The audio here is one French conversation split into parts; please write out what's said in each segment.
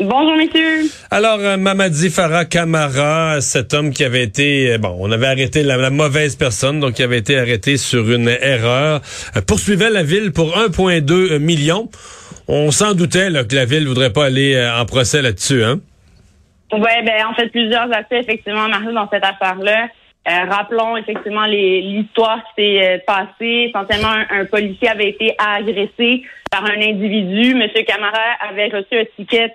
Bonjour, messieurs. Alors, euh, Mamadi Farah Kamara, cet homme qui avait été, euh, bon, on avait arrêté la, la mauvaise personne, donc qui avait été arrêté sur une erreur, euh, poursuivait la ville pour 1,2 million. On s'en doutait là, que la ville voudrait pas aller en procès là-dessus, hein? Oui, ben, en fait, plusieurs aspects, effectivement, Marie, dans cette affaire-là. Euh, rappelons effectivement l'histoire qui s'est euh, passée. Essentiellement, un, un policier avait été agressé par un individu. Monsieur Camara avait reçu un ticket,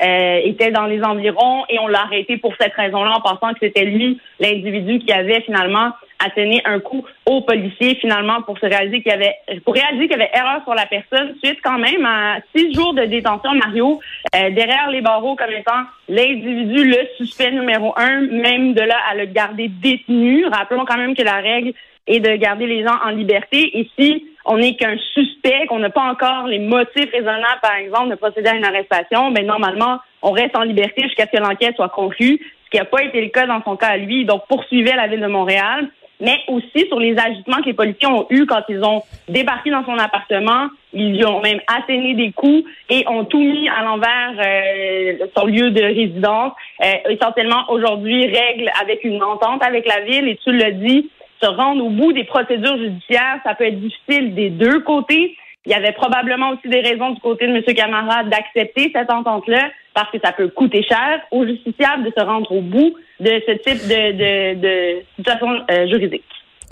euh, était dans les environs et on l'a arrêté pour cette raison-là en pensant que c'était lui, l'individu qui avait finalement asséné un coup au policier finalement pour se réaliser qu'il y avait pour réaliser qu'il y avait erreur sur la personne suite quand même à six jours de détention Mario euh, derrière les barreaux comme étant l'individu le suspect numéro un même de là à le garder détenu rappelons quand même que la règle est de garder les gens en liberté et si on n'est qu'un suspect qu'on n'a pas encore les motifs raisonnables par exemple de procéder à une arrestation ben normalement on reste en liberté jusqu'à ce que l'enquête soit conclue ce qui n'a pas été le cas dans son cas à lui donc poursuivait la ville de Montréal mais aussi sur les agissements que les policiers ont eus quand ils ont débarqué dans son appartement. Ils lui ont même asséné des coups et ont tout mis à l'envers euh, son lieu de résidence. Euh, essentiellement, aujourd'hui, règle avec une entente avec la ville et tu le dis, se rendre au bout des procédures judiciaires, ça peut être difficile des deux côtés. Il y avait probablement aussi des raisons du côté de M. Camara d'accepter cette entente-là parce que ça peut coûter cher aux justiciables de se rendre au bout de ce type de, de, de situation euh, juridique.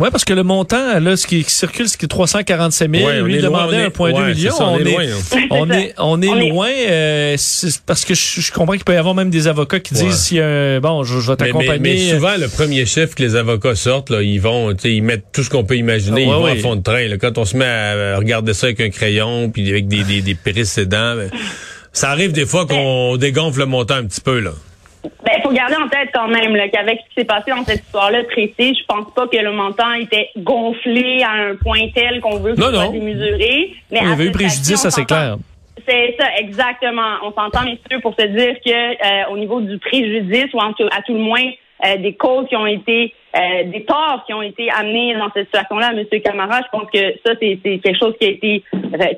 Oui, parce que le montant, là, ce qui circule, c'est 347 000. Ouais, on Lui est demandait on est- 1,2 ouais, million. on est loin, est, on est, on est est- loin. euh, parce que je, je comprends qu'il peut y avoir même des avocats qui disent Ouais. si euh, bon, je, je vais Mais, mais- t'accompagner. mais souvent, le premier chiffre que les avocats sortent, là, ils vont, tu sais, ils mettent tout ce qu'on peut imaginer, Ah, ils vont ouais. à fond de train. là. Quand on se met à regarder ça avec un crayon, puis avec des, des, des précédents, ben, ça arrive des fois qu'on dégonfle le montant un petit peu, là. Ben, faut garder en tête quand même qu'avec ce qui s'est passé dans cette histoire-là précise, je pense pas que le montant était gonflé à un point tel qu'on veut ce soit démesuré. Mais il y avait eu ce préjudice, ça c'est clair. C'est ça, exactement. On s'entend, messieurs, pour se dire que euh, au niveau du préjudice, ou en tout- à tout le moins euh, des causes qui ont été, euh, des torts qui ont été amenés dans cette situation-là à M. Camara, je pense que ça, c'est quelque chose qui a été,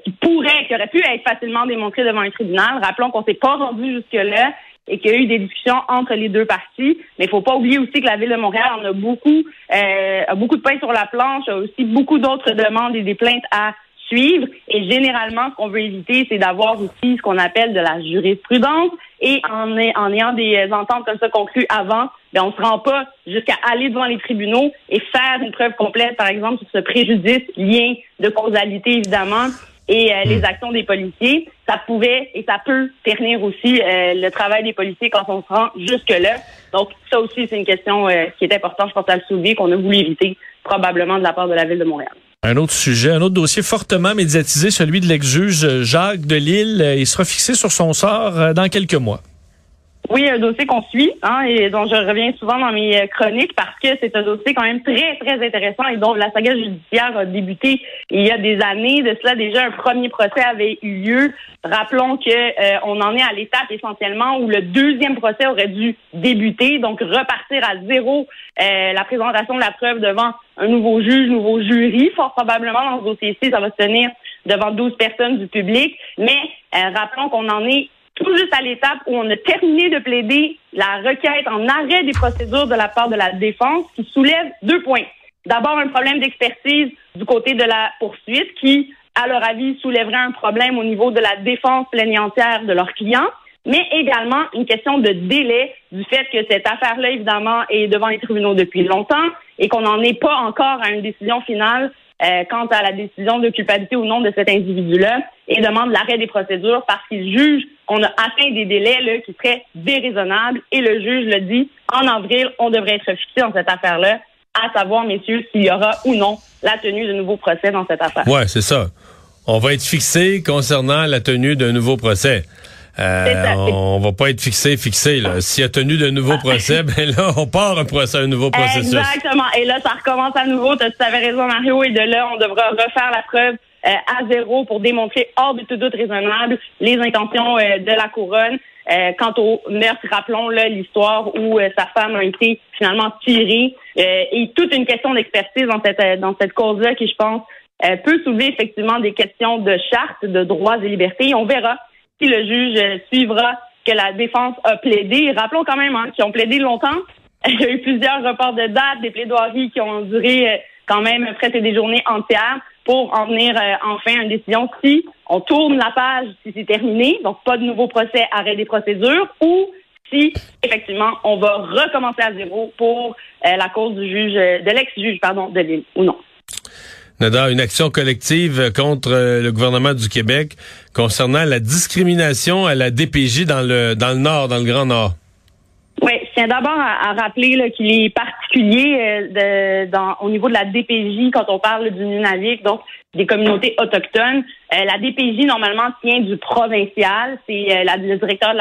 qui pourrait, qui aurait pu être facilement démontré devant un tribunal. Rappelons qu'on s'est pas rendu jusque-là et qu'il y a eu des discussions entre les deux parties. Mais il faut pas oublier aussi que la Ville de Montréal en a beaucoup, euh, a beaucoup de pain sur la planche, a aussi beaucoup d'autres demandes et des plaintes à suivre. Et généralement, ce qu'on veut éviter, c'est d'avoir aussi ce qu'on appelle de la jurisprudence. Et en, ay- en ayant des ententes comme ça conclues avant, ben, on se rend pas jusqu'à aller devant les tribunaux et faire une preuve complète, par exemple, sur ce préjudice, lien de causalité, évidemment, et euh, les actions des policiers. Ça pouvait et ça peut ternir aussi euh, le travail des policiers quand on se rend jusque-là. Donc, ça aussi, c'est une question euh, qui est importante, je pense, à le soulever, qu'on a voulu éviter probablement de la part de la Ville de Montréal. Un autre sujet, un autre dossier fortement médiatisé, celui de l'ex-juge Jacques Delille. Euh, Il sera fixé sur son sort euh, dans quelques mois. Oui, un dossier qu'on suit hein, et dont je reviens souvent dans mes euh, chroniques parce que c'est un dossier quand même très, très intéressant et dont la saga judiciaire a débuté il y a des années. De cela, déjà, un premier procès avait eu lieu. Rappelons que euh, on en est à l'étape essentiellement où le deuxième procès aurait dû débuter, donc repartir à zéro euh, la présentation de la preuve devant un nouveau juge, nouveau jury. Fort probablement, dans ce dossier-ci, ça va se tenir devant 12 personnes du public. Mais rappelons qu'on en est tout juste à l'étape où on a terminé de plaider la requête en arrêt des procédures de la part de la défense qui soulève deux points. D'abord, un problème d'expertise du côté de la poursuite qui, à leur avis, soulèverait un problème au niveau de la défense plaignantière de leurs clients. mais également une question de délai du fait que cette affaire-là, évidemment, est devant les tribunaux depuis longtemps et qu'on n'en est pas encore à une décision finale euh, quant à la décision de culpabilité ou non de cet individu-là et demande l'arrêt des procédures parce qu'il juge qu'on a atteint des délais qui seraient déraisonnables et le juge le dit en avril, on devrait être fixé dans cette affaire-là, à savoir, messieurs, s'il y aura ou non la tenue de nouveaux procès dans cette affaire. Ouais, c'est ça. On va être fixé concernant la tenue d'un nouveau procès. Euh, on va pas être fixé, fixé. S'il y a tenu de nouveaux procès, ben là, on part un procès, un nouveau processus. Exactement. Et là, ça recommence à nouveau. Tu avais raison, Mario. Et de là, on devra refaire la preuve euh, à zéro pour démontrer hors de tout doute raisonnable les intentions euh, de la couronne. quant au meurtre, rappelons l'histoire où sa femme a été finalement tirée et toute une question d'expertise dans cette dans cette cause-là qui, je pense, peut soulever effectivement des questions de charte, de droits et libertés. On verra si le juge euh, suivra que la défense a plaidé. Rappelons quand même hein, qu'ils ont plaidé longtemps. Il y a eu plusieurs reports de date, des plaidoiries qui ont duré euh, quand même presque des journées entières pour en venir euh, enfin à une décision si on tourne la page, si c'est terminé, donc pas de nouveau procès, arrêt des procédures, ou si effectivement on va recommencer à zéro pour la cause du juge, de l'ex-juge, pardon, de l'île, ou non. Nada, une action collective contre euh, le gouvernement du Québec concernant la discrimination à la DPJ dans le dans le Nord, dans le Grand Nord. Oui, je tiens d'abord à, rappeler qu'il est particulier euh, au niveau de la DPJ quand on parle du Nunavik, donc des communautés autochtones. Euh, la DPJ, normalement, tient du provincial. C'est le directeur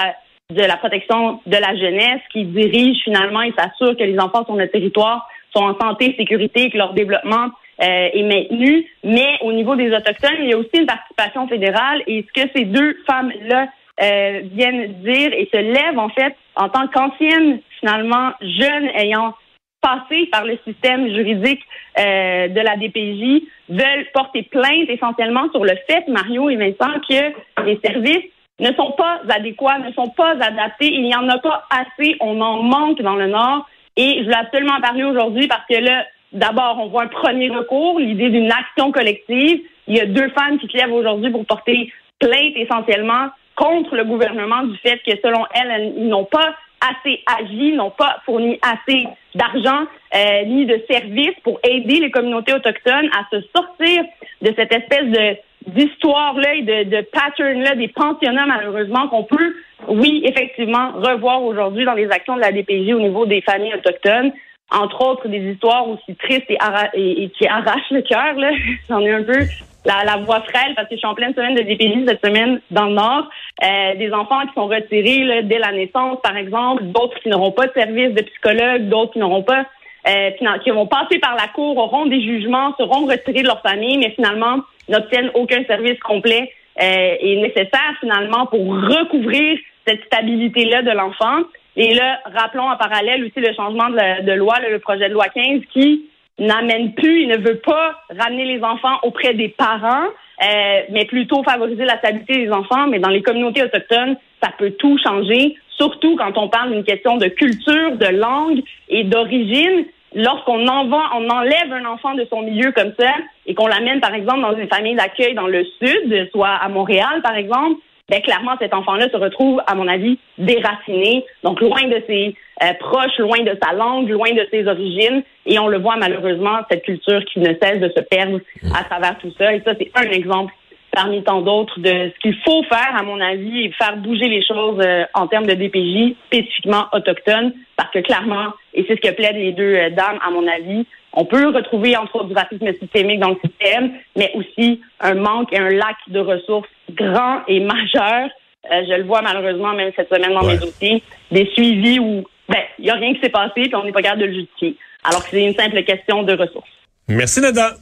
de la, protection de la jeunesse qui dirige finalement et s'assure que les enfants sur notre territoire sont en santé, sécurité, que leur développement euh, est maintenu. Mais au niveau des Autochtones, il y a aussi une participation fédérale. Et ce que ces deux femmes-là euh, viennent dire et se lèvent, en fait, en tant qu'anciennes, finalement, jeunes ayant passé par le système juridique euh, de la DPJ, veulent porter plainte essentiellement sur le fait, Mario et Vincent, que les services ne sont pas adéquats, ne sont pas adaptés. Il n'y en a pas assez. On en manque dans le Nord. Et je voulais absolument parler aujourd'hui parce que là, d'abord, on voit un premier recours, l'idée d'une action collective. Il y a deux femmes qui se lèvent aujourd'hui pour porter plainte essentiellement contre le gouvernement du fait que, selon elles, ils n'ont pas assez agi, n'ont pas fourni assez d'argent euh, ni de services pour aider les communautés autochtones à se sortir de cette espèce de d'histoire-là et de, de pattern-là des pensionnats, malheureusement, qu'on peut, oui, effectivement, revoir aujourd'hui dans les actions de la DPJ au niveau des familles autochtones entre autres des histoires aussi tristes et, qui arrachent le cœur. J'en ai un peu la, voix frêle parce que je suis en pleine semaine de DPJ cette semaine dans le Nord. Euh, des enfants qui sont retirés dès la naissance, par exemple, d'autres qui n'auront pas de service de psychologue, d'autres qui n'auront pas euh, qui vont passer par la cour, auront des jugements, seront retirés de leur famille, mais finalement n'obtiennent aucun service complet euh, et nécessaire finalement pour recouvrir cette stabilité-là de l'enfant. Et là, rappelons en parallèle aussi le changement de, loi, le projet de loi 15, qui n'amène plus, il ne veut pas ramener les enfants auprès des parents, euh, mais plutôt favoriser la stabilité des enfants. Mais dans les communautés autochtones, ça peut tout changer, surtout quand on parle d'une question de culture, de langue et d'origine. Lorsqu'on on enlève un enfant de son milieu comme ça et qu'on l'amène, par exemple, dans une famille d'accueil dans le sud, soit à Montréal, par exemple, ben clairement cet enfant-là se retrouve, à mon avis, déraciné, donc loin de ses euh, proches, loin de sa langue, loin de ses origines, et on le voit malheureusement cette culture qui ne cesse de se perdre à travers tout ça. Et ça, c'est un exemple parmi tant d'autres de ce qu'il faut faire, à mon avis, et faire bouger les choses euh, en termes de DPJ spécifiquement autochtones, parce que clairement, et c'est ce que plaident les deux euh, dames, à mon avis, on peut retrouver entre autres du racisme systémique dans le système, mais aussi un manque et un lac de ressources grand et majeur. Euh, je le vois malheureusement même cette semaine dans mes dossiers, des suivis où ben il n'y a rien qui s'est passé puis on n'est pas capable de le justifier. Alors que c'est une simple question de ressources. Merci Nada.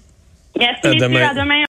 Merci, à demain.